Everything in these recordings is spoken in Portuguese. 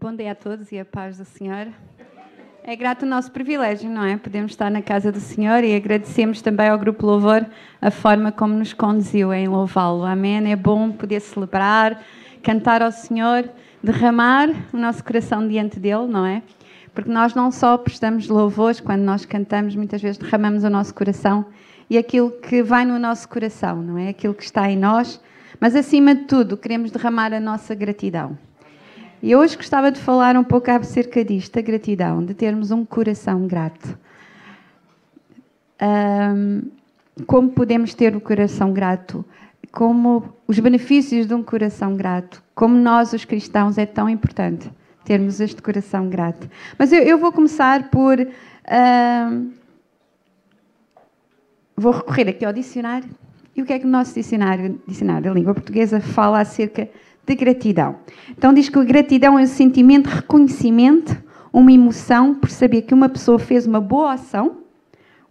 Bom dia a todos e a paz do Senhor. É grato o nosso privilégio, não é? Podemos estar na casa do Senhor e agradecemos também ao Grupo Louvor a forma como nos conduziu em louvá-lo. Amém? É bom poder celebrar, cantar ao Senhor, derramar o nosso coração diante dele, não é? Porque nós não só prestamos louvores quando nós cantamos, muitas vezes derramamos o nosso coração e aquilo que vai no nosso coração, não é? Aquilo que está em nós, mas acima de tudo, queremos derramar a nossa gratidão. E hoje gostava de falar um pouco acerca disto, a gratidão, de termos um coração grato. Um, como podemos ter o um coração grato? Como os benefícios de um coração grato? Como nós, os cristãos, é tão importante termos este coração grato. Mas eu, eu vou começar por. Um, vou recorrer aqui ao dicionário. E o que é que o nosso dicionário, dicionário da língua portuguesa fala acerca gratidão. Então diz que a gratidão é um sentimento de reconhecimento, uma emoção por saber que uma pessoa fez uma boa ação,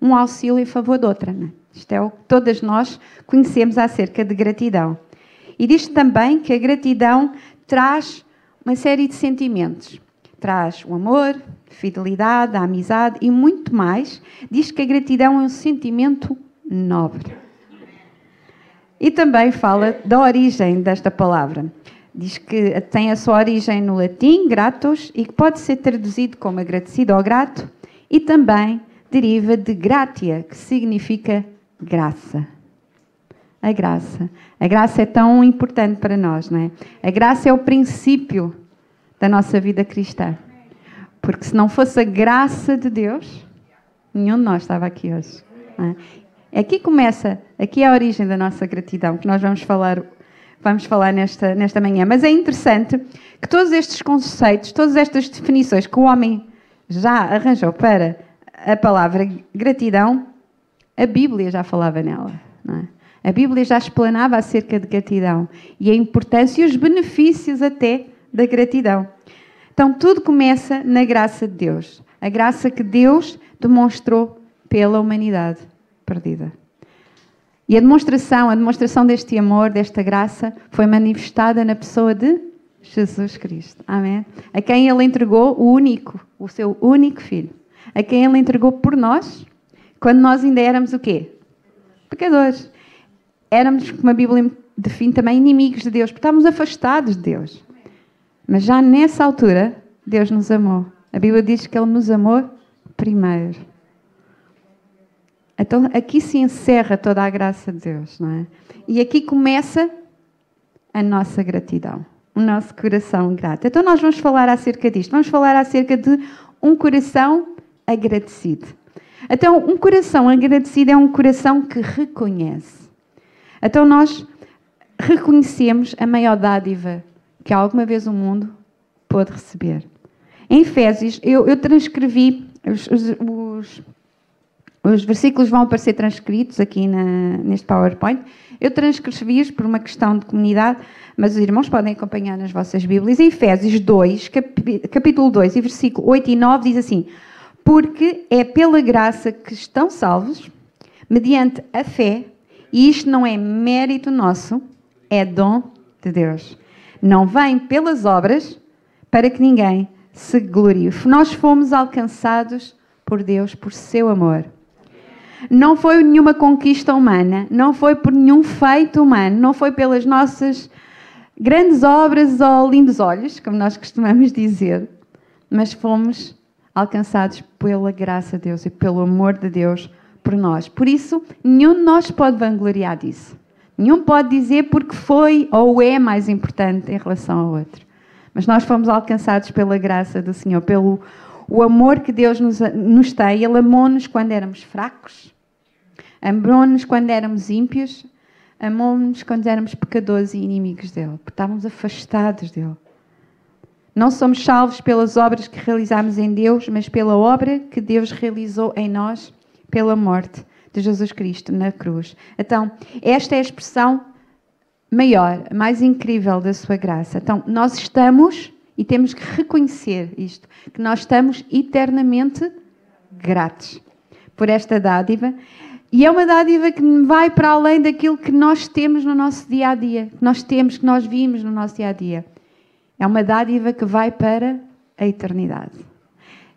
um auxílio em favor de outra. Né? Isto é o que todas nós conhecemos acerca de gratidão. E diz também que a gratidão traz uma série de sentimentos. Traz o amor, a fidelidade, a amizade e muito mais. Diz que a gratidão é um sentimento nobre. E também fala da origem desta palavra. Diz que tem a sua origem no latim, gratus, e que pode ser traduzido como agradecido ou grato, e também deriva de gratia, que significa graça. A graça. A graça é tão importante para nós, não é? A graça é o princípio da nossa vida cristã. Porque se não fosse a graça de Deus, nenhum de nós estava aqui hoje. É? Aqui começa, aqui é a origem da nossa gratidão, que nós vamos falar vamos falar nesta, nesta manhã. Mas é interessante que todos estes conceitos, todas estas definições que o homem já arranjou para a palavra gratidão, a Bíblia já falava nela. É? A Bíblia já explanava acerca de gratidão e a importância e os benefícios até da gratidão. Então tudo começa na graça de Deus. A graça que Deus demonstrou pela humanidade perdida. E a demonstração, a demonstração deste amor, desta graça, foi manifestada na pessoa de Jesus Cristo. Amém? A quem ele entregou o único, o seu único filho. A quem ele entregou por nós, quando nós ainda éramos o quê? Pecadores. Éramos, como a Bíblia define também, inimigos de Deus, porque estávamos afastados de Deus. Mas já nessa altura, Deus nos amou. A Bíblia diz que ele nos amou primeiro. Então aqui se encerra toda a graça de Deus, não é? E aqui começa a nossa gratidão, o nosso coração grato. Então nós vamos falar acerca disto. Vamos falar acerca de um coração agradecido. Então, um coração agradecido é um coração que reconhece. Então, nós reconhecemos a maior dádiva que alguma vez o mundo pôde receber. Em Efésios, eu, eu transcrevi os, os, os os versículos vão aparecer transcritos aqui na, neste PowerPoint. Eu transcrevi-os por uma questão de comunidade, mas os irmãos podem acompanhar nas vossas Bíblias. Em Efésios 2, capítulo 2, e versículo 8 e 9, diz assim: Porque é pela graça que estão salvos, mediante a fé, e isto não é mérito nosso, é dom de Deus. Não vem pelas obras para que ninguém se glorie. Nós fomos alcançados por Deus, por seu amor. Não foi nenhuma conquista humana, não foi por nenhum feito humano, não foi pelas nossas grandes obras ou lindos olhos, como nós costumamos dizer, mas fomos alcançados pela graça de Deus e pelo amor de Deus por nós. Por isso, nenhum de nós pode vangloriar disso. Nenhum pode dizer porque foi ou é mais importante em relação ao outro. Mas nós fomos alcançados pela graça do Senhor, pelo o amor que Deus nos, nos tem. Ele amou-nos quando éramos fracos, amou-nos quando éramos ímpios, amou-nos quando éramos pecadores e inimigos dele, porque estávamos afastados dele. Não somos salvos pelas obras que realizamos em Deus, mas pela obra que Deus realizou em nós, pela morte de Jesus Cristo na cruz. Então, esta é a expressão maior, mais incrível da sua graça. Então, nós estamos e temos que reconhecer isto, que nós estamos eternamente gratos por esta dádiva. E é uma dádiva que vai para além daquilo que nós temos no nosso dia a dia, que nós temos, que nós vimos no nosso dia a dia. É uma dádiva que vai para a eternidade.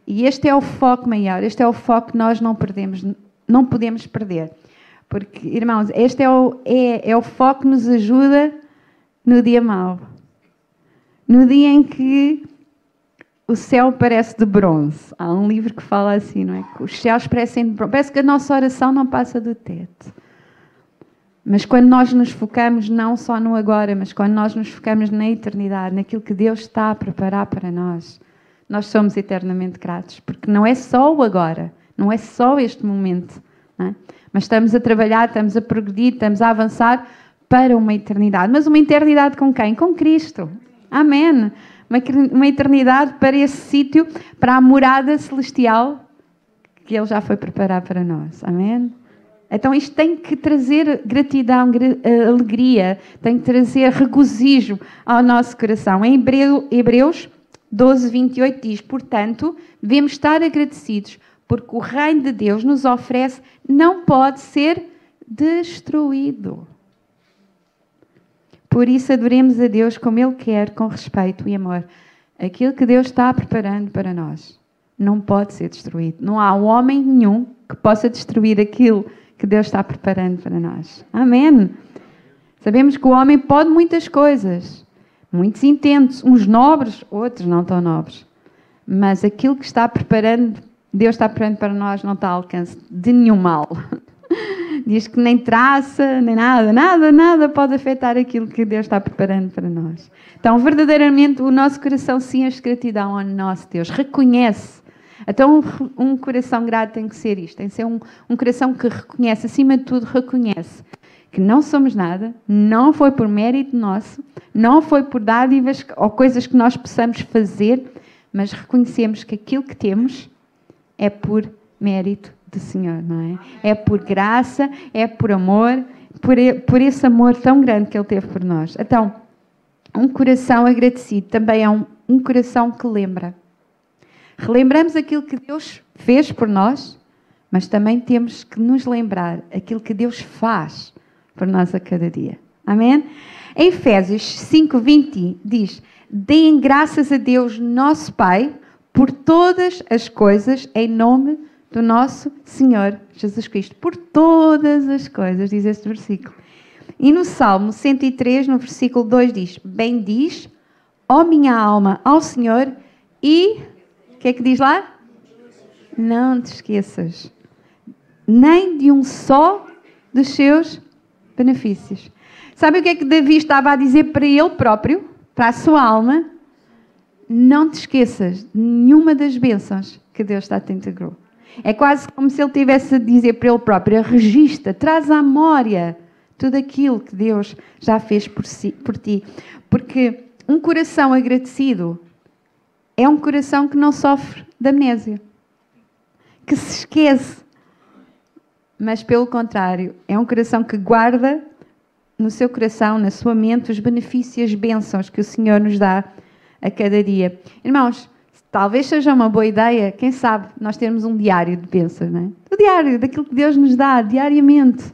E este é o foco maior, este é o foco que nós não perdemos, não podemos perder. Porque, irmãos, este é o, é, é o foco que nos ajuda no dia mau. No dia em que o céu parece de bronze. Há um livro que fala assim, não é? Os céus parecem de bronze. Parece que a nossa oração não passa do teto. Mas quando nós nos focamos não só no agora, mas quando nós nos focamos na eternidade, naquilo que Deus está a preparar para nós, nós somos eternamente gratos. Porque não é só o agora, não é só este momento. É? Mas estamos a trabalhar, estamos a progredir, estamos a avançar para uma eternidade. Mas uma eternidade com quem? Com Cristo. Amém uma eternidade para esse sítio, para a morada celestial que Ele já foi preparar para nós. Amém? Então isto tem que trazer gratidão, eh, alegria, tem que trazer regozijo ao nosso coração. Em Hebreus 12, 28 diz: Portanto, devemos estar agradecidos, porque o reino de Deus nos oferece não pode ser destruído. Por isso, adoremos a Deus como Ele quer, com respeito e amor. Aquilo que Deus está preparando para nós não pode ser destruído. Não há um homem nenhum que possa destruir aquilo que Deus está preparando para nós. Amém. Sabemos que o homem pode muitas coisas, muitos intentos, uns nobres, outros não tão nobres. Mas aquilo que está preparando, Deus está preparando para nós, não está ao alcance de nenhum mal. Diz que nem traça, nem nada, nada, nada pode afetar aquilo que Deus está preparando para nós. Então, verdadeiramente, o nosso coração sim enche gratidão ao nosso Deus. Reconhece. Então, um, coração grato tem que ser isto. Tem que ser um, um coração que reconhece, acima de tudo, reconhece que não somos nada, não foi por mérito nosso, não foi por dádivas ou coisas que nós possamos fazer, mas reconhecemos que aquilo que temos é por mérito do Senhor, não é? É por graça, é por amor, por, por esse amor tão grande que Ele teve por nós. Então, um coração agradecido também é um, um coração que lembra. Relembramos aquilo que Deus fez por nós, mas também temos que nos lembrar aquilo que Deus faz por nós a cada dia. Amém? Em Efésios 5:20 diz: Deem graças a Deus, nosso Pai, por todas as coisas em nome de do nosso Senhor Jesus Cristo, por todas as coisas, diz este versículo. E no Salmo 103, no versículo 2, diz: Bendiz, ó minha alma, ao Senhor e. O que é que diz lá? Não te esqueças, nem de um só dos seus benefícios. Sabe o que é que Davi estava a dizer para ele próprio, para a sua alma? Não te esqueças de nenhuma das bênçãos que Deus está te integrou. É quase como se ele tivesse a dizer para ele próprio: registra, traz à memória tudo aquilo que Deus já fez por, si, por ti. Porque um coração agradecido é um coração que não sofre de amnésia, que se esquece. Mas, pelo contrário, é um coração que guarda no seu coração, na sua mente, os benefícios e as bênçãos que o Senhor nos dá a cada dia. Irmãos, Talvez seja uma boa ideia, quem sabe, nós termos um diário de bênçãos, não é? O diário daquilo que Deus nos dá diariamente,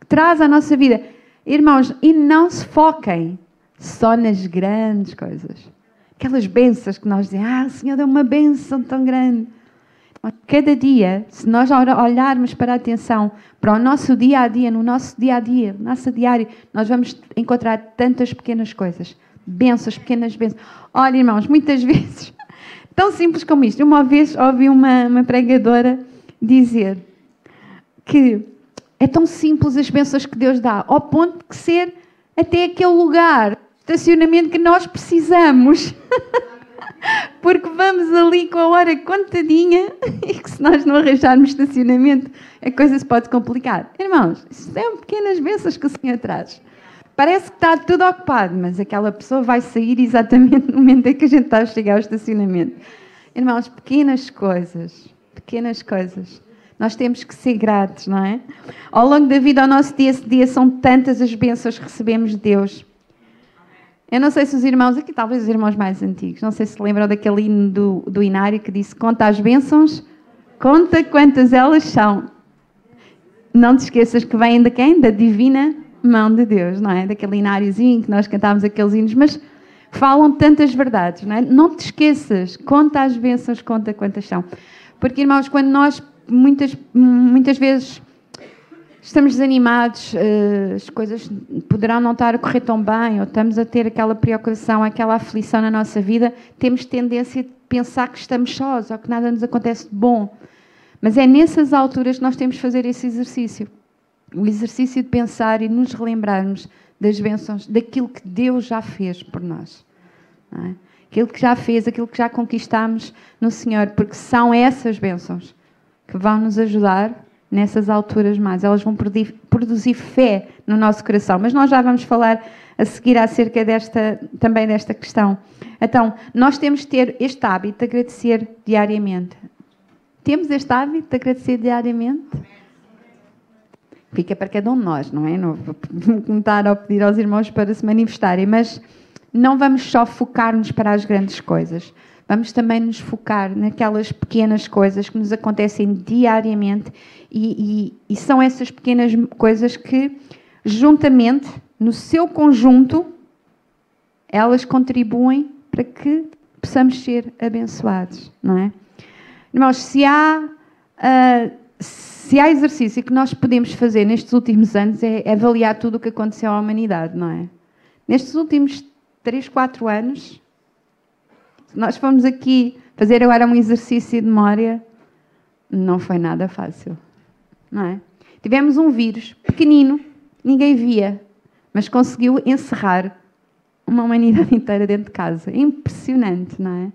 que traz à nossa vida. Irmãos, e não se foquem só nas grandes coisas. Aquelas bênçãos que nós dizemos, ah, o Senhor deu uma bênção tão grande. Cada dia, se nós olharmos para a atenção, para o nosso dia a dia, no nosso dia a dia, no nosso diário, nós vamos encontrar tantas pequenas coisas. Bênçãos, pequenas bênçãos. Olha, irmãos, muitas vezes Tão simples como isto. Uma vez ouvi uma, uma pregadora dizer que é tão simples as bênçãos que Deus dá, ao ponto de ser até aquele lugar, estacionamento que nós precisamos. Porque vamos ali com a hora contadinha e que se nós não arranjarmos estacionamento, a coisa se pode complicar. Irmãos, isso são pequenas bênçãos que o Senhor traz. Parece que está tudo ocupado, mas aquela pessoa vai sair exatamente no momento em que a gente está a chegar ao estacionamento. Irmãos, pequenas coisas, pequenas coisas. Nós temos que ser gratos, não é? Ao longo da vida, ao nosso dia a dia, são tantas as bênçãos que recebemos de Deus. Eu não sei se os irmãos, aqui talvez os irmãos mais antigos, não sei se lembram daquele hino do, do Inário que disse: Conta as bênçãos, conta quantas elas são. Não te esqueças que vêm de quem? Da divina mão de Deus, não é? Daquele ináriozinho que nós cantávamos aqueles hinos, mas falam tantas verdades. Não, é? não te esqueças, conta as bênçãos, conta quantas são. Porque, irmãos, quando nós muitas, muitas vezes estamos desanimados, eh, as coisas poderão não estar a correr tão bem, ou estamos a ter aquela preocupação, aquela aflição na nossa vida, temos tendência de pensar que estamos sós ou que nada nos acontece de bom. Mas é nessas alturas que nós temos de fazer esse exercício. O exercício de pensar e nos relembrarmos das bênçãos, daquilo que Deus já fez por nós. É? Aquilo que já fez, aquilo que já conquistamos no Senhor, porque são essas bênçãos que vão nos ajudar nessas alturas mais. Elas vão produzir fé no nosso coração. Mas nós já vamos falar a seguir acerca desta, também desta questão. Então, nós temos de ter este hábito de agradecer diariamente. Temos este hábito de agradecer diariamente? Fica para cada um de nós, não é? Não vou começar a pedir aos irmãos para se manifestarem, mas não vamos só focar-nos para as grandes coisas. Vamos também nos focar naquelas pequenas coisas que nos acontecem diariamente e, e, e são essas pequenas coisas que, juntamente, no seu conjunto, elas contribuem para que possamos ser abençoados, não é? Irmãos, se há, uh, se há exercício que nós podemos fazer nestes últimos anos é avaliar tudo o que aconteceu à humanidade, não é? Nestes últimos 3, 4 anos, nós fomos aqui fazer agora um exercício de memória, não foi nada fácil, não é? Tivemos um vírus pequenino, ninguém via, mas conseguiu encerrar uma humanidade inteira dentro de casa. Impressionante, não é?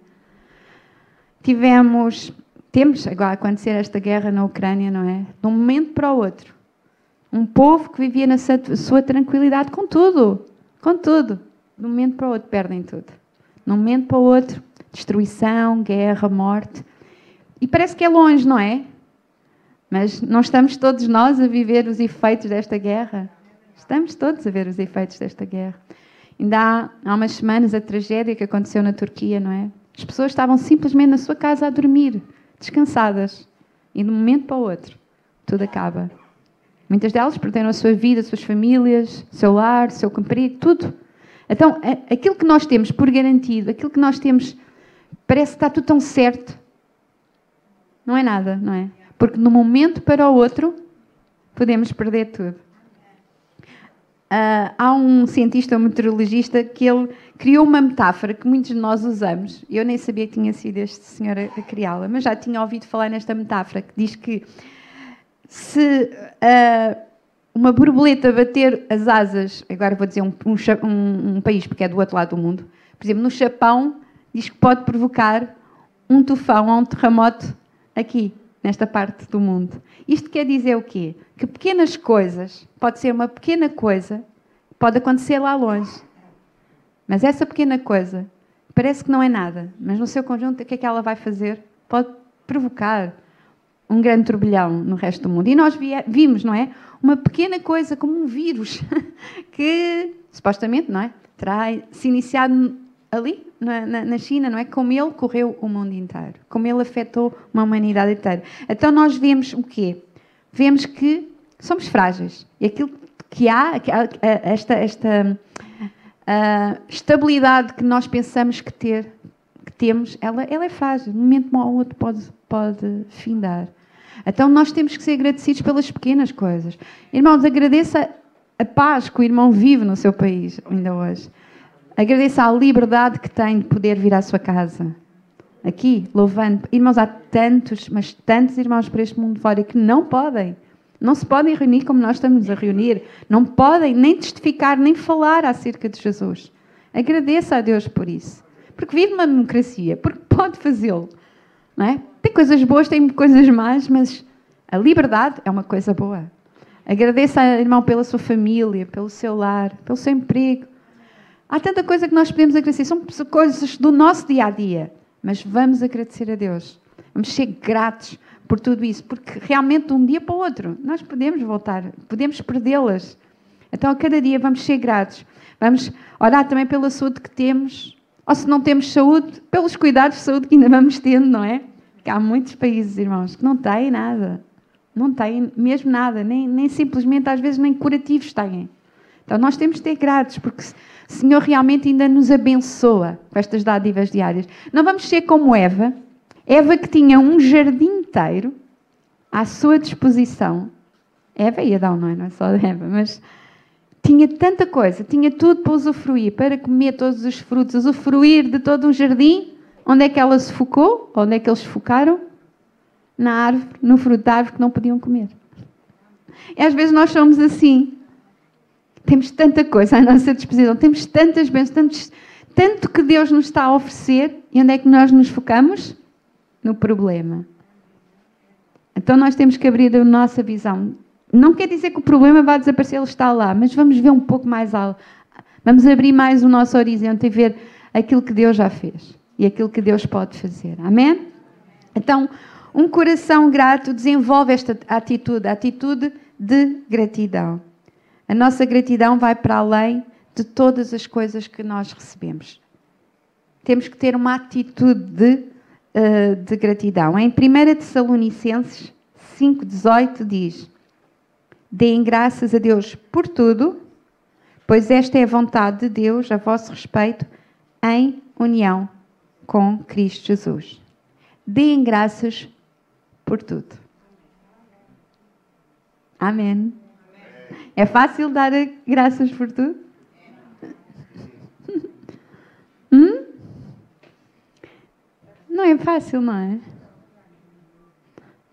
Tivemos, temos agora a acontecer esta guerra na Ucrânia, não é? De um momento para o outro. Um povo que vivia na sua tranquilidade com tudo, com tudo. De um momento para o outro perdem tudo. De um momento para o outro destruição, guerra, morte. E parece que é longe, não é? Mas não estamos todos nós a viver os efeitos desta guerra? Estamos todos a ver os efeitos desta guerra. Ainda há, há umas semanas a tragédia que aconteceu na Turquia, não é? As pessoas estavam simplesmente na sua casa a dormir, descansadas. E de um momento para o outro, tudo acaba. Muitas delas perderam a sua vida, as suas famílias, seu lar, seu comprido, tudo. Então, aquilo que nós temos por garantido, aquilo que nós temos Parece que está tudo tão certo. Não é nada, não é? Porque de um momento para o outro podemos perder tudo. Uh, há um cientista, um meteorologista, que ele criou uma metáfora que muitos de nós usamos. Eu nem sabia que tinha sido este senhor a, criá-la, mas já tinha ouvido falar nesta metáfora que diz que se uh, uma borboleta bater as asas, agora vou dizer um, um, um país porque é do outro lado do mundo, por exemplo, no Japão, diz que pode provocar um tufão ou um terremoto aqui, nesta parte do mundo. Isto quer dizer o quê? Que pequenas coisas, pode ser uma pequena coisa, pode acontecer lá longe. Mas essa pequena coisa parece que não é nada, mas no seu conjunto, o que é que ela vai fazer? Pode provocar um grande turbilhão no resto do mundo. E nós vimos, não é? Uma pequena coisa, como um vírus, que supostamente, não é? Terá se iniciado ali, na, na, China, não é? Como ele correu o mundo inteiro, como ele afetou uma humanidade inteira. Então nós vemos o quê? Vemos que somos frágeis. E aquilo que há, esta, esta estabilidade que nós pensamos que ter, que temos, ela, ela é frágil. De um momento ao outro pode, pode findar. Então nós temos que ser agradecidos pelas pequenas coisas. Irmãos, agradeça a paz que o irmão vive no seu país ainda hoje. Agradeça a liberdade que tem de poder vir à sua casa. Aqui, louvando. Irmãos, há tantos, mas tantos irmãos para este mundo fora que não podem. Não se podem reunir como nós estamos a reunir. Não podem nem testificar, nem falar acerca de Jesus. Agradeça a Deus por isso. Porque vive uma democracia, porque pode fazê-lo. Não é? Tem coisas boas, tem coisas más, mas a liberdade é uma coisa boa. Agradeça, irmão, pela sua família, pelo seu lar, pelo seu emprego, Há tanta coisa que nós podemos agradecer, são coisas do nosso dia a dia, mas vamos agradecer a Deus. Vamos ser gratos por tudo isso, porque realmente de um dia para o outro nós podemos voltar, podemos perdê-las. Então a cada dia vamos ser gratos. Vamos orar também pela saúde que temos, ou se não temos saúde, pelos cuidados de saúde que ainda vamos tendo, não é? Porque há muitos países, irmãos, que não têm nada. Não têm mesmo nada, nem, nem simplesmente às vezes nem curativos têm. Então nós temos de ter gratos, porque o Senhor realmente ainda nos abençoa com estas dádivas diárias. Não vamos ser como Eva, Eva que tinha um jardim inteiro à sua disposição. Eva e Adão, não é? Não é só Eva, mas tinha tanta coisa, tinha tudo para usufruir, para comer todos os frutos, usufruir de todo um jardim. Onde é que ela se focou? Onde é que eles focaram? Na árvore, no fruto da árvore que não podiam comer. E às vezes nós somos assim. Temos tanta coisa à nossa disposição, temos tantas bênçãos, tantos, tanto que Deus nos está a oferecer, e onde é que nós nos focamos? No problema. Então nós temos que abrir a nossa visão. Não quer dizer que o problema vai desaparecer, ele está lá, mas vamos ver um pouco mais alto. Vamos abrir mais o nosso horizonte e ver aquilo que Deus já fez e aquilo que Deus pode fazer. Amém? Então, um coração grato desenvolve esta atitude, a atitude de gratidão. A nossa gratidão vai para além de todas as coisas que nós recebemos. Temos que ter uma atitude de, uh, de gratidão. Em 1 Tessalonicenses 5,18 diz: Deem graças a Deus por tudo, pois esta é a vontade de Deus a vosso respeito em união com Cristo Jesus. Deem graças por tudo. Amém. É fácil dar graças por tudo? Hum? Não é fácil, não é?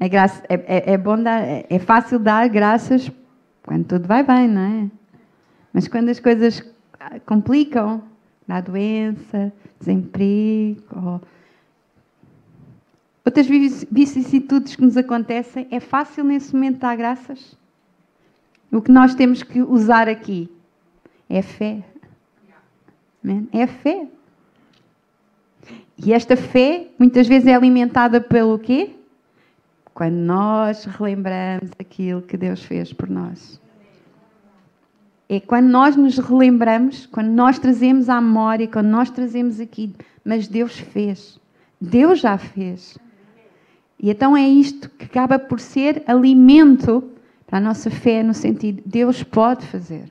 É, graça, é, é, é bom dar, é, é fácil dar graças quando tudo vai bem, não é? Mas quando as coisas complicam, dá doença, desemprego, ou outras vicissitudes que nos acontecem, é fácil nesse momento dar graças? O que nós temos que usar aqui é fé. É fé. E esta fé muitas vezes é alimentada pelo quê? Quando nós relembramos aquilo que Deus fez por nós. É quando nós nos relembramos, quando nós trazemos à memória, quando nós trazemos aqui, mas Deus fez. Deus já fez. E então é isto que acaba por ser alimento para a nossa fé no sentido Deus pode fazer.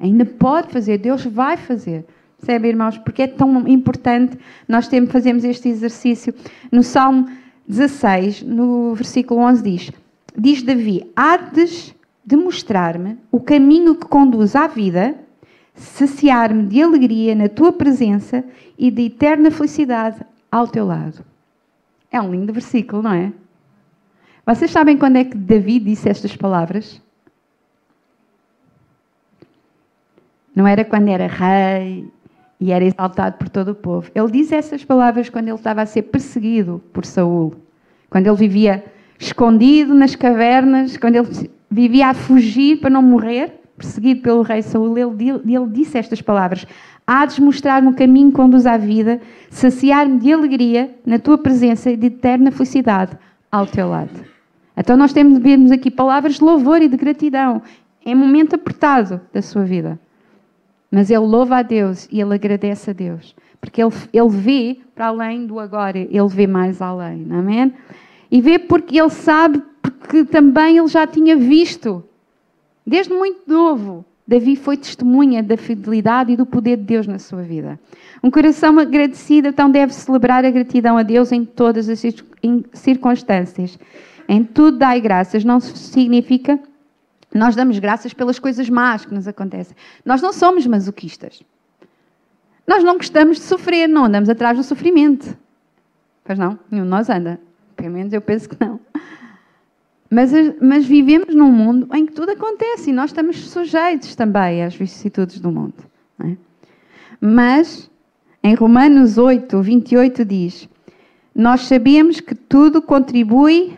Ainda pode fazer, Deus vai fazer. Percebe, irmãos? Porque é tão importante nós temos, fazemos este exercício. No Salmo 16, no versículo 11, diz: Diz Davi: Hades de mostrar-me o caminho que conduz à vida, saciar-me de alegria na tua presença e de eterna felicidade ao teu lado. É um lindo versículo, não é? Vocês sabem quando é que Davi disse estas palavras? Não era quando era rei e era exaltado por todo o povo. Ele disse essas palavras quando ele estava a ser perseguido por Saul, quando ele vivia escondido nas cavernas, quando ele vivia a fugir para não morrer, perseguido pelo rei Saul, ele, ele disse estas palavras: Há de mostrar-me o caminho que conduz à vida, saciar-me de alegria na tua presença e de eterna felicidade ao teu lado. Então nós temos de aqui palavras de louvor e de gratidão. É um momento apertado da sua vida. Mas ele louva a Deus e ele agradece a Deus. Porque ele, ele vê para além do agora, ele vê mais além. Amém? E vê porque ele sabe, porque também ele já tinha visto. Desde muito novo, Davi foi testemunha da fidelidade e do poder de Deus na sua vida. Um coração agradecido então deve celebrar a gratidão a Deus em todas as circunstâncias. Em tudo dai graças, não significa nós damos graças pelas coisas más que nos acontecem. Nós não somos masoquistas. Nós não gostamos de sofrer, não andamos atrás do sofrimento. Pois não? Nenhum de nós anda. Pelo menos eu penso que não. Mas, mas, vivemos num mundo em que tudo acontece e nós estamos sujeitos também às vicissitudes do mundo. É? Mas, em Romanos 8, 28 diz: Nós sabemos que tudo contribui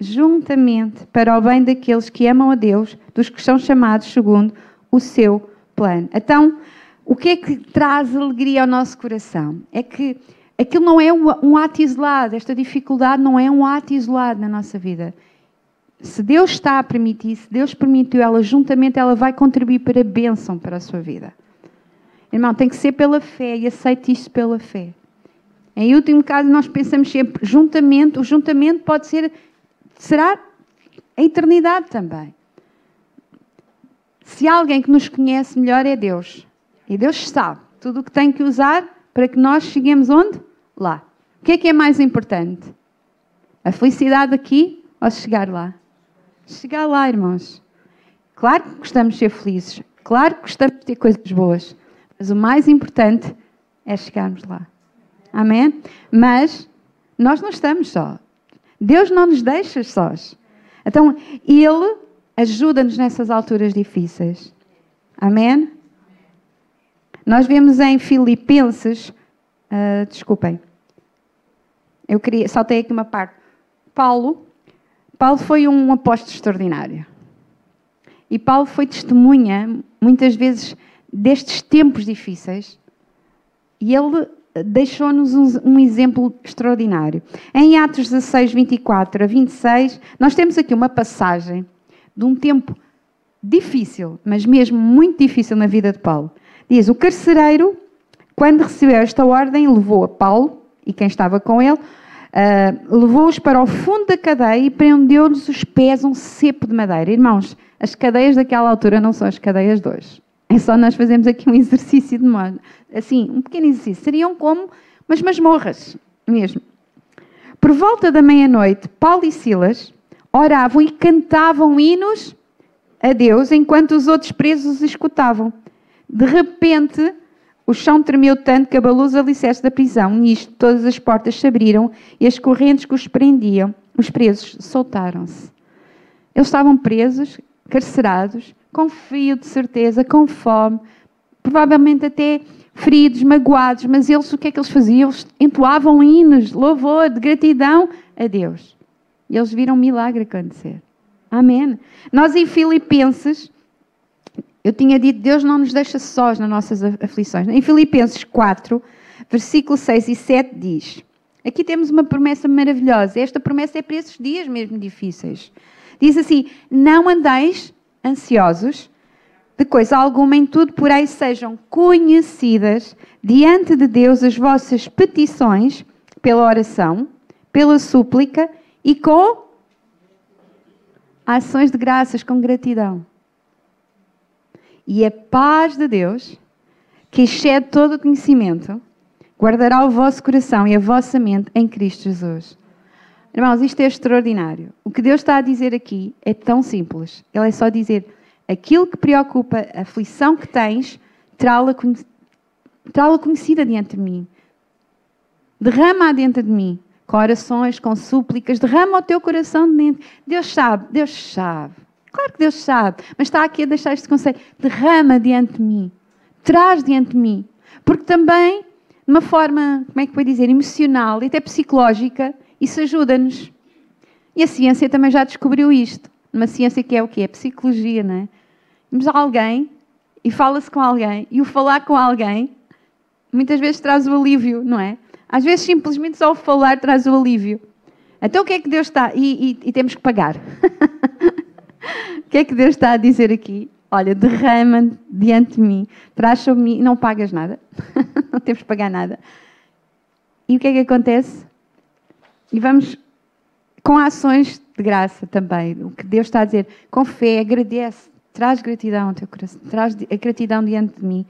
juntamente para o bem daqueles que amam a Deus, dos que são chamados segundo o seu plano. Então, o que é que traz alegria ao nosso coração? É que aquilo não é um ato isolado, esta dificuldade não é um ato isolado na nossa vida. Se Deus está a permitir, se Deus permitiu ela, juntamente ela vai contribuir para a bênção para a sua vida. Irmão, tem que ser pela fé e aceite isto pela fé. Em último caso, nós pensamos sempre juntamente, o juntamento pode ser será a eternidade também. Se há alguém que nos conhece melhor é Deus. E Deus sabe. Tudo o que tem que usar para que nós cheguemos onde? Lá. O que é que é mais importante? A felicidade aqui ou chegar lá? Chegar lá, irmãos. Claro que gostamos de ser felizes. Claro que gostamos de ter coisas boas. Mas o mais importante é chegarmos lá. Amém? Mas nós não estamos só. Deus não nos deixa sós. Então, Ele ajuda-nos nessas alturas difíceis. Amém? Nós vemos em Filipenses, uh, desculpem, eu queria, saltei aqui uma parte. Paulo, Paulo foi um apóstolo extraordinário. E Paulo foi testemunha, muitas vezes, destes tempos difíceis. E ele deixou-nos um, um, exemplo extraordinário. Em Atos 16, 24 a 26, nós temos aqui uma passagem de um tempo difícil, mas mesmo muito difícil na vida de Paulo. Diz: O carcereiro, quando recebeu esta ordem, levou a Paulo e quem estava com ele, uh, levou-os para o fundo da cadeia e prendeu-lhes os pés a um cepo de madeira. Irmãos, as cadeias daquela altura não são as cadeias de hoje. É só nós fazemos aqui um exercício de modo. Assim, um pequeno exercício. Seriam como umas masmorras mesmo. Por volta da meia-noite, Paulo e Silas oravam e cantavam hinos a Deus enquanto os outros presos os escutavam. De repente, o chão tremeu tanto que abalou os alicerces da prisão. Nisto, todas as portas se abriram e as correntes que os prendiam, os presos, soltaram-se. Eles estavam presos, carcerados, com frio de certeza, com fome, provavelmente até feridos, magoados, mas eles, o que é que eles faziam? Eles entoavam hinos louvor, de gratidão a Deus. E eles viram um milagre acontecer. Amém. Nós em Filipenses, eu tinha dito, Deus não nos deixa sós nas nossas aflições. Em Filipenses 4, versículo 6 e 7 diz: Aqui temos uma promessa maravilhosa. Esta promessa é para esses dias mesmo difíceis. Diz assim: Não andeis ansiosos de coisa alguma, em tudo, porém sejam conhecidas diante de Deus as vossas petições pela oração, pela súplica e com ações de graças, com gratidão. E a paz de Deus, que excede todo o conhecimento, guardará o vosso coração e a vossa mente em Cristo Jesus. Irmãos, isto é extraordinário. O que Deus está a dizer aqui é tão simples. Ele é só dizer: aquilo que preocupa, a aflição que tens, trá-la conhecida diante de mim. Derrama-a dentro de mim, com orações, com súplicas, derrama o teu coração dentro. Deus sabe, Deus sabe. Claro que Deus sabe, mas está aqui a deixar este conselho. Derrama diante de mim. Traz diante de mim. Porque também, de uma forma, como é que vou dizer, emocional e até psicológica, isso ajuda-nos. E a ciência também já descobriu isto. Uma ciência que é o quê? É psicologia, não é? Vamos a alguém e fala-se com alguém e o falar com alguém muitas vezes traz o alívio, não é? Às vezes simplesmente só o falar traz o alívio. Então o que é que Deus está. E, e, e temos que pagar. o que é que Deus está a dizer aqui? Olha, derrama diante de mim, traz sobre mim, não pagas nada, não temos que pagar nada. E o que é que acontece? E vamos com ações de graça também. O que Deus está a dizer, com fé, agradece, traz gratidão ao teu coração, traz a gratidão diante de mim,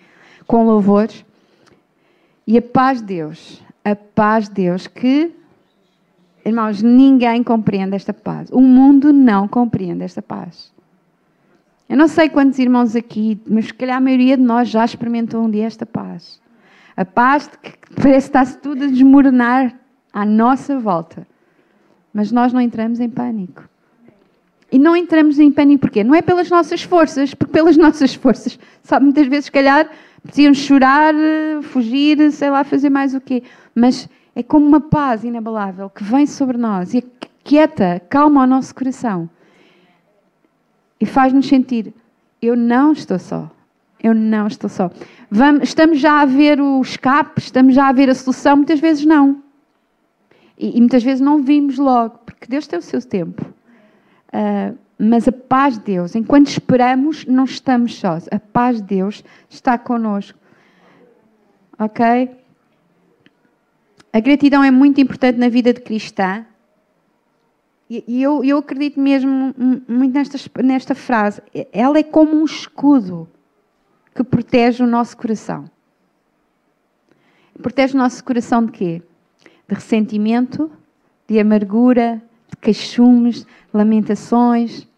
com louvores. E a paz de Deus, a paz de Deus que, irmãos, ninguém compreende esta paz. O mundo não compreende esta paz. Eu não sei quantos irmãos aqui, mas se calhar a maioria de nós já experimentou um dia esta paz. A paz que parece que está-se tudo a desmoronar à nossa volta. Mas nós não entramos em pânico. E não entramos em pânico porquê? Não é pelas nossas forças, porque pelas nossas forças, sabe, muitas vezes, se calhar, precisam chorar, fugir, sei lá, fazer mais o quê. Mas é como uma paz inabalável que vem sobre nós e quieta, calma o nosso coração. E faz-nos sentir, eu não estou só. Eu não estou só. Vamos, estamos já a ver o escape, estamos já a ver a solução, muitas vezes não. E, e muitas vezes não vimos logo, porque Deus tem o seu tempo. Uh, mas a paz de Deus, enquanto esperamos, não estamos sós. A paz de Deus está connosco. Ok? A gratidão é muito importante na vida de cristã. E eu, eu acredito mesmo muito nesta, nesta frase. Ela é como um escudo que protege o nosso coração. Protege o nosso coração de quê? De ressentimento, de amargura, de queixumes, lamentações.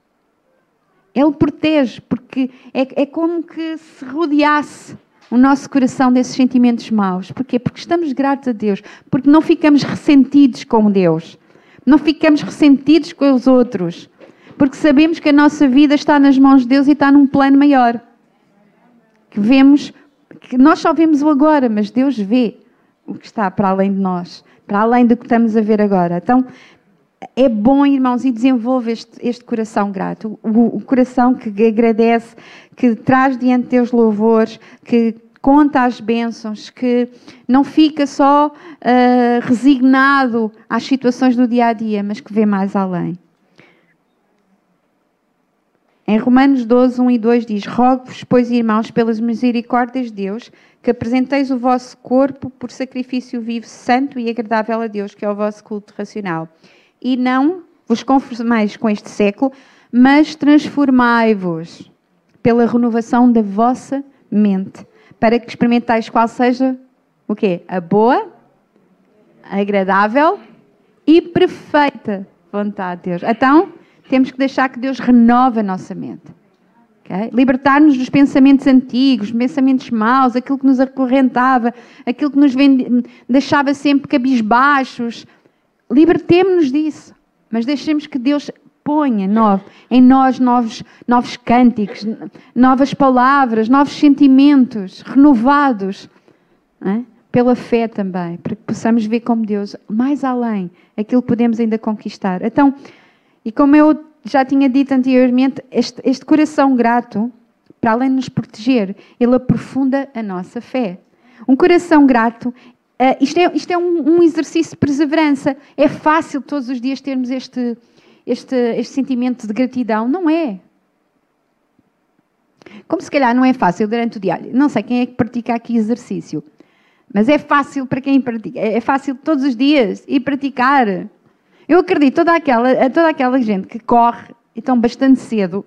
Ele protege, porque é, é como que se rodeasse o nosso coração desses sentimentos maus. Porquê? Porque estamos gratos a Deus, porque não ficamos ressentidos com Deus, não ficamos ressentidos com os outros, porque sabemos que a nossa vida está nas mãos de Deus e está num plano maior. Que vemos, que nós só vemos o agora, mas Deus vê o que está para além de nós, para além do que estamos a ver agora. Então, é bom, irmãos, e desenvolve este, este coração grato. O, o, coração que agradece, que traz diante de Deus louvores, que conta as bênçãos, que não fica só uh, resignado às situações do dia a dia, mas que vê mais além. Em Romanos 12, 1 e 2 diz: Rogo-vos, pois, irmãos, pelas misericórdias de Deus, que apresenteis o vosso corpo por sacrifício vivo, santo e agradável a Deus, que é o vosso culto racional e não vos conformeis com este século, mas transformai-vos pela renovação da vossa mente, para que experimentais qual seja o quê? A boa, agradável e perfeita vontade de Deus. Então, temos que deixar que Deus renove a nossa mente. Okay? Libertar-nos dos pensamentos antigos, pensamentos maus, aquilo que nos acorrentava, aquilo que nos deixava sempre cabisbaixos, Libertemos-nos disso, mas deixemos que Deus ponha novo, em nós novos, novos cânticos, novas palavras, novos sentimentos, renovados, é? pela fé também, para que possamos ver como Deus, mais além, aquilo que podemos ainda conquistar. Então, e como eu já tinha dito anteriormente, este, este coração grato, para além de nos proteger, ele aprofunda a nossa fé. Um coração grato Uh, isto é, isto é um, um, exercício de perseverança. É fácil todos os dias termos este, este, este sentimento de gratidão? Não é. Como se calhar não é fácil durante o dia. Não sei quem é que pratica aqui exercício, mas é fácil para quem pratica. É fácil todos os dias ir praticar. Eu acredito toda aquela, toda aquela gente que corre então bastante cedo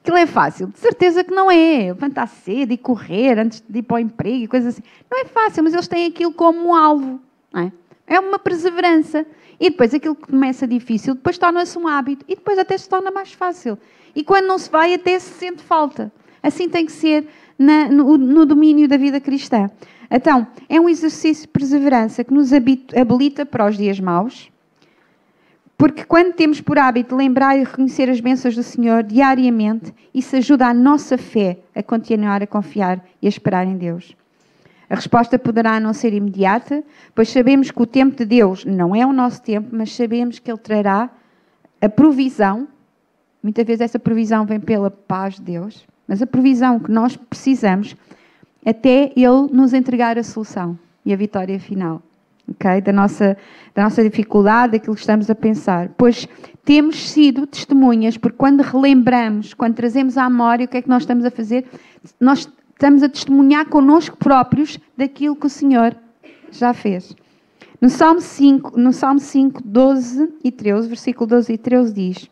Aquilo é fácil? De certeza que não é. Levantar cedo e correr antes de ir para o emprego e coisas assim. Não é fácil, mas eles têm aquilo como um alvo. É? é? uma perseverança. E depois aquilo que começa difícil, depois torna-se um hábito. E depois até se torna mais fácil. E quando não se vai, até se sente falta. Assim tem que ser na, no, no domínio da vida cristã. Então, é um exercício de perseverança que nos habilita para os dias maus porque quando temos por hábito lembrar e reconhecer as bênçãos do Senhor diariamente, isso ajuda a nossa fé a continuar a confiar e a esperar em Deus. A resposta poderá não ser imediata, pois sabemos que o tempo de Deus não é o nosso tempo, mas sabemos que Ele trará a provisão. Muitas vezes essa provisão vem pela paz de Deus, mas a provisão que nós precisamos até Ele nos entregar a solução e a vitória final okay? da, nossa, da nossa dificuldade, daquilo que estamos a pensar. Pois temos sido testemunhas, porque quando relembramos, quando trazemos à memória o que é que nós estamos a fazer, nós estamos a testemunhar connosco próprios daquilo que o Senhor já fez. No Salmo 5, no Salmo 5 12 e 13, versículo 12 e 13 diz: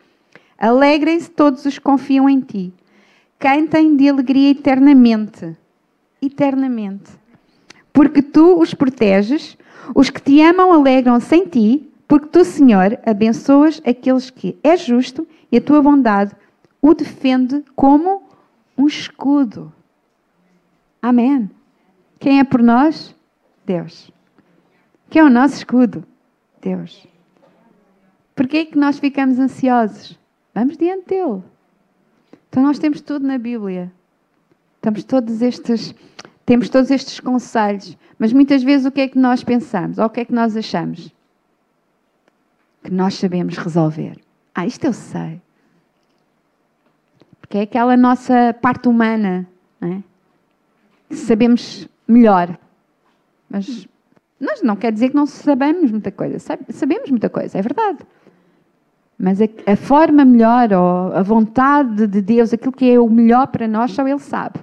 Alegrem-se todos os que confiam em ti, cantem de alegria eternamente. Eternamente. Porque tu os proteges, os que te amam alegram-se em ti, porque tu, Senhor, abençoas aqueles que é justo e a tua bondade o defende como um escudo. Amém. Quem é por nós? Deus. Quem é o nosso escudo? Deus. Porquê é que nós ficamos ansiosos? Vamos diante dele. Então nós temos tudo na Bíblia. Temos todos estes, temos todos estes conselhos. Mas muitas vezes o que é que nós pensamos? Ou o que é que nós achamos? Que nós sabemos resolver. Ah, isto eu sei. Porque é aquela nossa parte humana, não é? sabemos melhor. Mas nós não quer dizer que não sabemos muita coisa. Sabemos muita coisa, é verdade. Mas a, a, forma melhor, ou a vontade de Deus, aquilo que é o melhor para nós, só Ele sabe.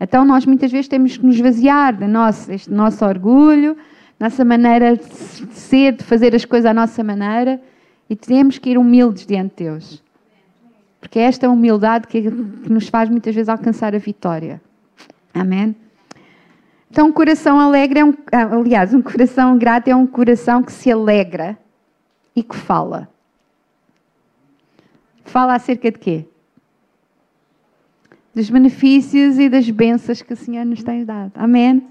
Então nós muitas vezes temos que nos vaziar do nosso, este nosso orgulho, nossa maneira de ser, de fazer as coisas à nossa maneira e temos que ir humildes diante de Deus. Porque é esta humildade que, que nos faz muitas vezes alcançar a vitória. Amém? Então, um coração alegre é um. Aliás, um coração grato é um coração que se alegra e que fala. Fala acerca de quê? Dos benefícios e das bênçãos que o Senhor nos tem dado. Amém?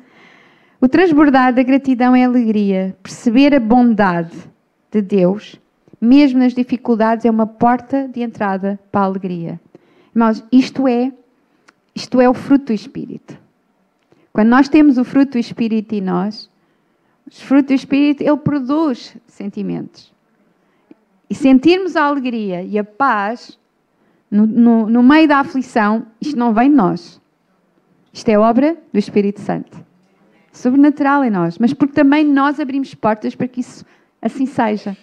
O transbordar da gratidão é alegria. Perceber a bondade de Deus, mesmo nas dificuldades, é uma porta de entrada para a alegria. Irmãos, isto é, isto é o fruto do Espírito. Quando nós temos o fruto do Espírito em nós, o fruto do Espírito, ele produz sentimentos. E sentirmos a alegria e a paz no, no, no meio da aflição, isto não vem de nós. Isto é obra do Espírito Santo. Sobrenatural em nós. Mas porque também nós abrimos portas para que isso assim seja.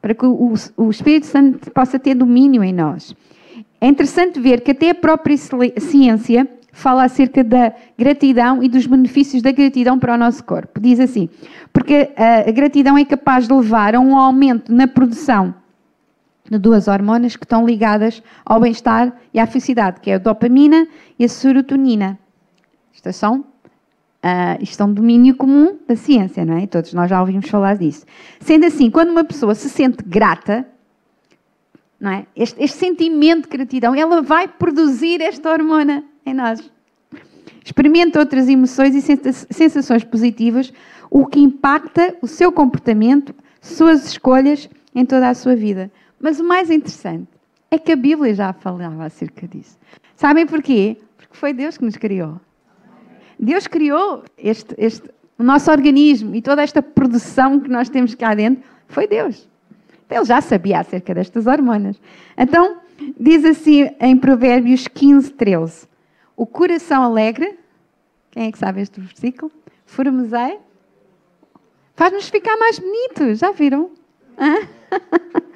Para que o, o Espírito Santo possa ter domínio em nós. É interessante ver que até a própria ciência fala acerca da gratidão e dos benefícios da gratidão para o nosso corpo. Diz assim: porque a gratidão é capaz de levar a um aumento na produção de duas hormonas que estão ligadas ao bem-estar e à felicidade, que é a dopamina e a serotonina. Estas são Uh, isto é um domínio comum da ciência, não é? Todos nós já ouvimos falar disso. Sendo assim, quando uma pessoa se sente grata, não é? Este, este, sentimento de gratidão, ela vai produzir esta hormona em nós. Experimenta outras emoções e sensações positivas, o que impacta o seu comportamento, suas escolhas em toda a sua vida. Mas o mais interessante é que a Bíblia já falava acerca disso. Sabem porquê? Porque foi Deus que nos criou. Deus criou este, este, o nosso organismo e toda esta produção que nós temos cá dentro, foi Deus. Ele já sabia acerca destas hormonas. Então, diz assim em Provérbios 15, 13: O coração alegre, quem é que sabe este versículo? Formosei, faz-nos ficar mais bonitos, já viram?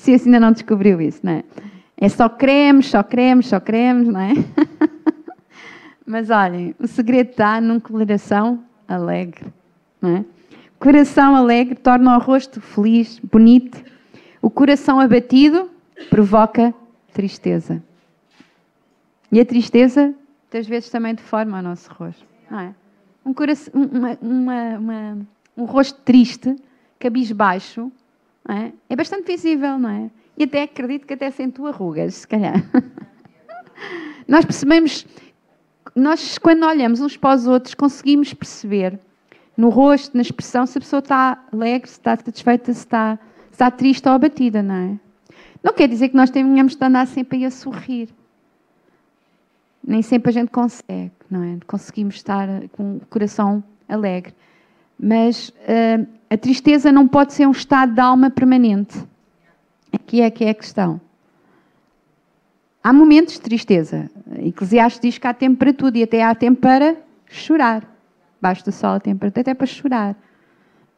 Se ainda não descobriu isso, não é? É só cremes, só cremes, só cremes, não é? Mas olhem, o segredo está num coração alegre, não é? Coração alegre torna o rosto feliz, bonito. O coração abatido provoca tristeza. E a tristeza, muitas vezes, também deforma o nosso rosto. Não é? um, coração, uma, uma, uma, um rosto triste, cabisbaixo, é? é bastante visível, não é? E até acredito que até acentua rugas, se calhar. nós percebemos, nós quando olhamos uns para os outros, conseguimos perceber no rosto, na expressão, se a pessoa está alegre, se está satisfeita, se está, se está triste ou abatida, não é? Não quer dizer que nós tenhamos de andar sempre a sorrir. Nem sempre a gente consegue, não é? Conseguimos estar com o coração alegre. Mas uh, a tristeza não pode ser um estado de alma permanente. Aqui é que é a questão. Há momentos de tristeza. Eclesiastes diz que há tempo para tudo e até há tempo para chorar. Basta só o tempo até para chorar.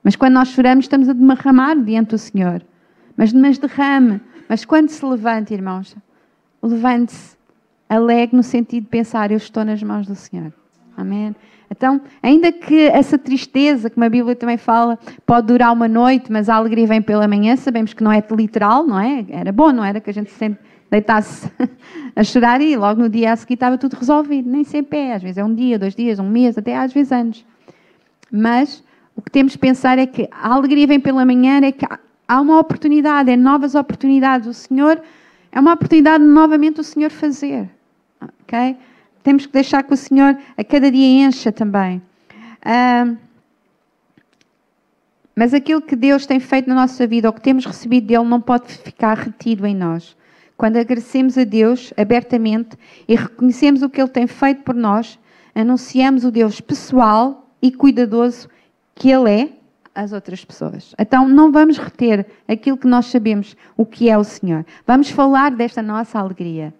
Mas quando nós choramos, estamos a derramar diante do Senhor. Mas, mas derrame. Mas quando se levante, irmãos, levante-se alegre no sentido de pensar: eu estou nas mãos do Senhor. Amém? Então, ainda que essa tristeza, como a Bíblia também fala, pode durar uma noite, mas a alegria vem pela manhã, sabemos que não é literal, não é? Era bom, não era? Que a gente se deitasse a chorar e logo no dia a seguir estava tudo resolvido. Nem sempre é. Às vezes é um dia, dois dias, um mês, até às vezes anos. Mas o que temos de pensar é que a alegria vem pela manhã, é que há uma oportunidade, é novas oportunidades. O Senhor, é uma oportunidade de novamente o Senhor fazer. Ok? Temos que deixar que o Senhor a cada dia encha também. Mas aquilo que Deus tem feito na nossa vida, ou que temos recebido dele, não pode ficar retido em nós. Quando agradecemos a Deus abertamente e reconhecemos o que Ele tem feito por nós, anunciamos o Deus pessoal e cuidadoso que Ele é às outras pessoas. Então não vamos reter aquilo que nós sabemos, o que é o Senhor. Vamos falar desta nossa alegria,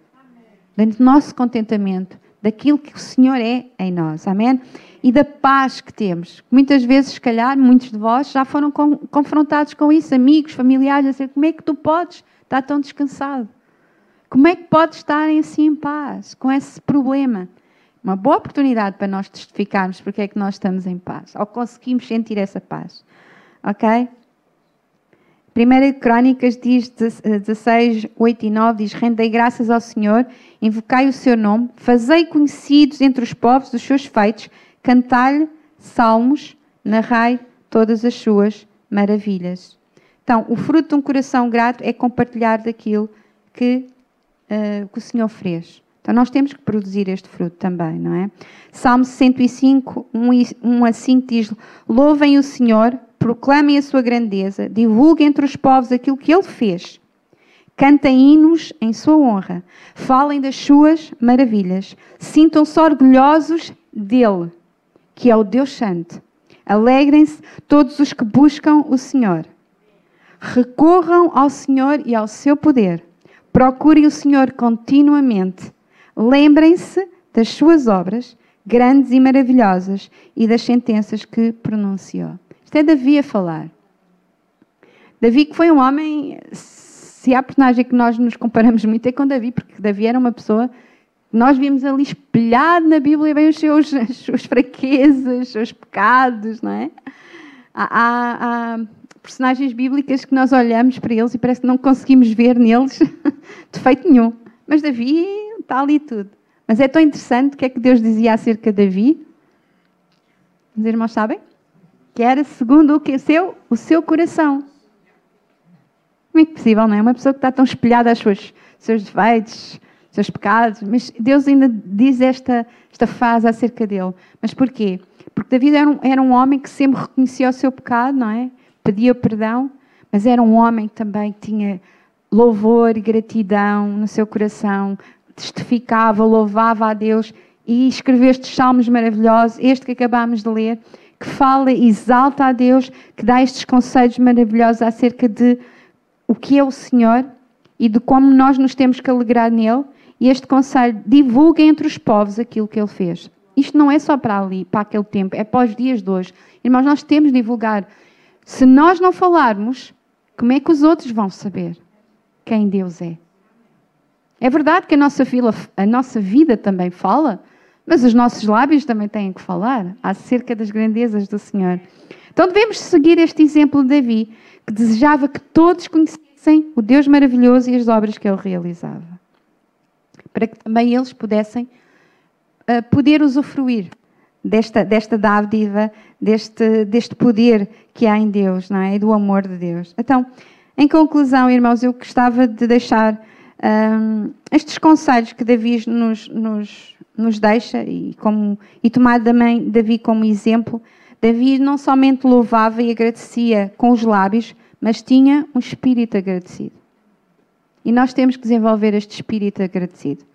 do nosso contentamento, daquilo que o Senhor é em nós. Amém? E da paz que temos. Muitas vezes, se calhar, muitos de vós já foram confrontados com isso, amigos, familiares, a dizer, como é que tu podes estar tão descansado? Como é que pode estar assim em paz com esse problema? Uma boa oportunidade para nós testificarmos porque é que nós estamos em paz, ou conseguimos sentir essa paz. Ok? Primeira Crónicas diz 16, 8 e 9, diz, rendei graças ao Senhor, invocai o seu nome, fazei conhecidos entre os povos os seus feitos, cantai-lhe salmos, narrai todas as suas maravilhas. Então, o fruto de um coração grato é compartilhar daquilo que, uh, que o Senhor fez. Então, nós temos que produzir este fruto também, não é? Salmo 105, 1 a 5 diz: Louvem o Senhor, proclamem a sua grandeza, divulguem entre os povos aquilo que ele fez. Cantem hinos em sua honra, falem das suas maravilhas, sintam-se orgulhosos dele, que é o Deus Santo. Alegrem-se todos os que buscam o Senhor. Recorram ao Senhor e ao seu poder. Procurem o Senhor continuamente. Lembrem-se das suas obras, grandes e maravilhosas, e das sentenças que pronunciou. Isto é Davi a falar. Davi, que foi um homem, se há personagem que nós nos comparamos muito, é com Davi, porque Davi era uma pessoa nós vimos ali espelhado na Bíblia bem os seus, as suas fraquezas, os seus pecados, não é? Há, há, há, personagens bíblicas que nós olhamos para eles e parece que não conseguimos ver neles defeito nenhum. Mas Davi está ali tudo. Mas é tão interessante o que é que Deus dizia acerca de Davi. Os irmãos sabem? Que era segundo o que seu, o seu coração. Como é é possível, não é? Uma pessoa que está tão espelhada aos seus, seus defeitos, seus pecados, mas Deus ainda diz esta, esta fase acerca dele. Mas porquê? Porque David era um, era um homem que sempre reconhecia o seu pecado, não é? Pedia perdão, mas era um homem também que tinha louvor e gratidão no seu coração, testificava, louvava a Deus e escreveu estes salmos maravilhosos, este que acabámos de ler, que fala exalta a Deus, que dá estes conselhos maravilhosos acerca de o que é o Senhor e de como nós nos temos que alegrar nele e este conselho, divulga entre os povos aquilo que ele fez. Isto não é só para ali, para aquele tempo, é para os dias de hoje. Irmãos, nós temos de divulgar. Se nós não falarmos, como é que os outros vão saber quem Deus é? É verdade que a nossa, fila, a nossa vida também fala, mas os nossos lábios também têm que falar acerca das grandezas do Senhor. Então devemos seguir este exemplo de Davi, que desejava que todos conhecessem o Deus maravilhoso e as obras que ele realizava para que também eles pudessem uh, poder usufruir desta, desta dádiva, deste, deste poder que há em Deus, não é? E do amor de Deus. Então, em conclusão, irmãos, eu gostava de deixar um, estes conselhos que Davi nos, nos, nos deixa e, como, e tomar também Davi como exemplo. Davi não somente louvava e agradecia com os lábios, mas tinha um espírito agradecido. E nós temos que desenvolver este espírito agradecido.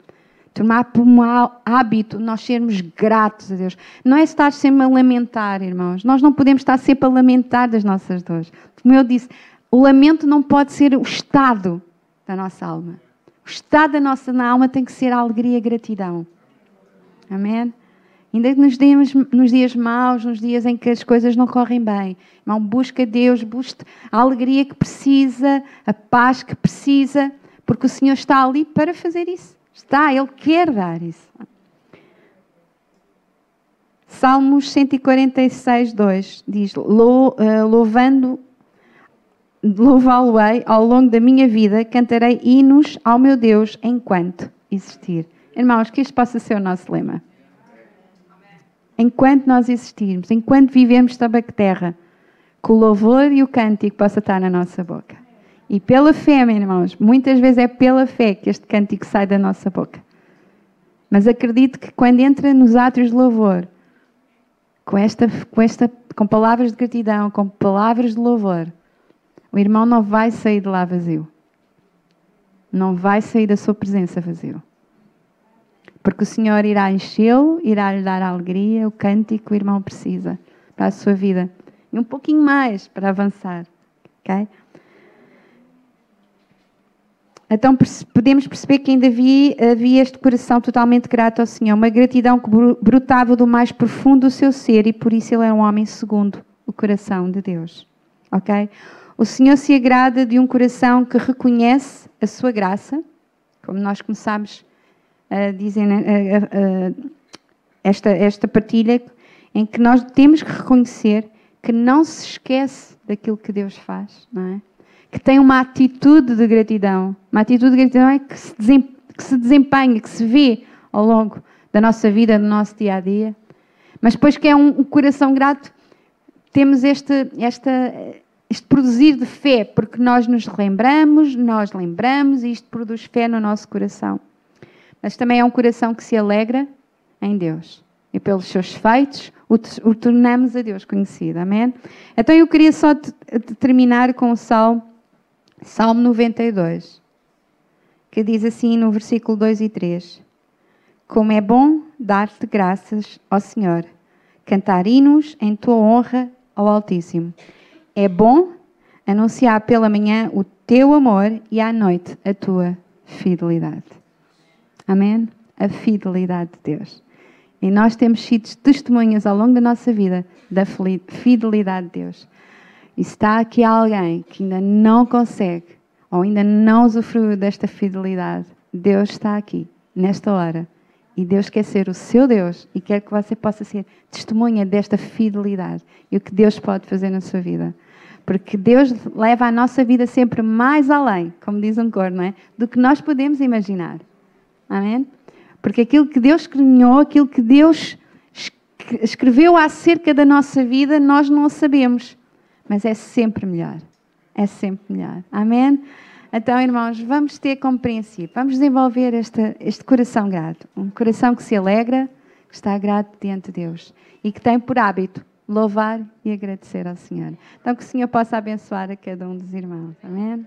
Tomar por um hábito nós sermos gratos a Deus. Não é estar sempre a lamentar, irmãos. Nós não podemos estar sempre a lamentar das nossas dores. Como eu disse, o lamento não pode ser o estado da nossa alma. O estado da nossa alma tem que ser a alegria e a gratidão. Amém? Ainda nos dias, nos dias maus, nos dias em que as coisas não correm bem. Irmão, busca Deus, busca a alegria que precisa, a paz que precisa, porque o Senhor está ali para fazer isso. Está, Ele quer dar isso. Salmos 146, 2 diz: eh, Louvando, louvá-lo-ei ao longo da minha vida, cantarei hinos ao meu Deus enquanto existir. Irmãos, que isto possa ser o nosso lema enquanto nós existirmos, enquanto vivemos sobre a terra, que o louvor e o cântico possa estar na nossa boca. E pela fé, meus irmãos, muitas vezes é pela fé que este cântico sai da nossa boca. Mas acredito que quando entra nos atos de louvor, com, esta, com, esta, com palavras de gratidão, com palavras de louvor, o irmão não vai sair de lá vazio. Não vai sair da sua presença vazio. Porque o Senhor irá enchê-lo, irá lhe dar a alegria, o cântico que o irmão precisa para a sua vida. E um pouquinho mais para avançar. ok? Então podemos perceber que ainda havia, havia este coração totalmente grato ao Senhor, uma gratidão que brotava do mais profundo do seu ser e por isso ele era um homem segundo o coração de Deus. Ok? O Senhor se agrada de um coração que reconhece a sua graça, como nós começámos dizem uh, uh, esta, esta partilha em que nós temos que reconhecer que não se esquece daquilo que Deus faz, não é? Que tem uma atitude de gratidão. Uma atitude de gratidão é que se, que se desempenha, que se vê ao longo da nossa vida, do nosso dia a dia. Mas depois que é um, um coração grato, temos este, esta, este produzir de fé, porque nós nos lembramos, nós lembramos e isto produz fé no nosso coração. Mas também é um coração que se alegra em Deus. E pelos seus feitos o, tornamos a Deus conhecido. Amém? Então eu queria só terminar com o Salmo, Salmo 92, que diz assim no versículo 2 e 3: Como é bom dar-te graças ao Senhor, cantar hinos em tua honra ao Altíssimo. É bom anunciar pela manhã o teu amor e à noite a tua fidelidade. Amém? A fidelidade de Deus. E nós temos sido testemunhas ao longo da nossa vida da fidelidade de Deus. E se está aqui alguém que ainda não consegue ou ainda não usufruiu desta fidelidade, Deus está aqui, nesta hora. E Deus quer ser o seu Deus e quer que você possa ser testemunha desta fidelidade e o que Deus pode fazer na sua vida. Porque Deus leva a nossa vida sempre mais além, como diz um cor, não é? Do que nós podemos imaginar. Amém? Porque aquilo que Deus criou, aquilo que Deus escreveu acerca da nossa vida, nós não sabemos. Mas é sempre melhor. É sempre melhor. Amém? Então, irmãos, vamos ter como princípio, vamos desenvolver este, este coração grato. Um coração que se alegra, que está grato diante de Deus e que tem por hábito louvar e agradecer ao Senhor. Então, que o Senhor possa abençoar a cada um dos irmãos. Amém?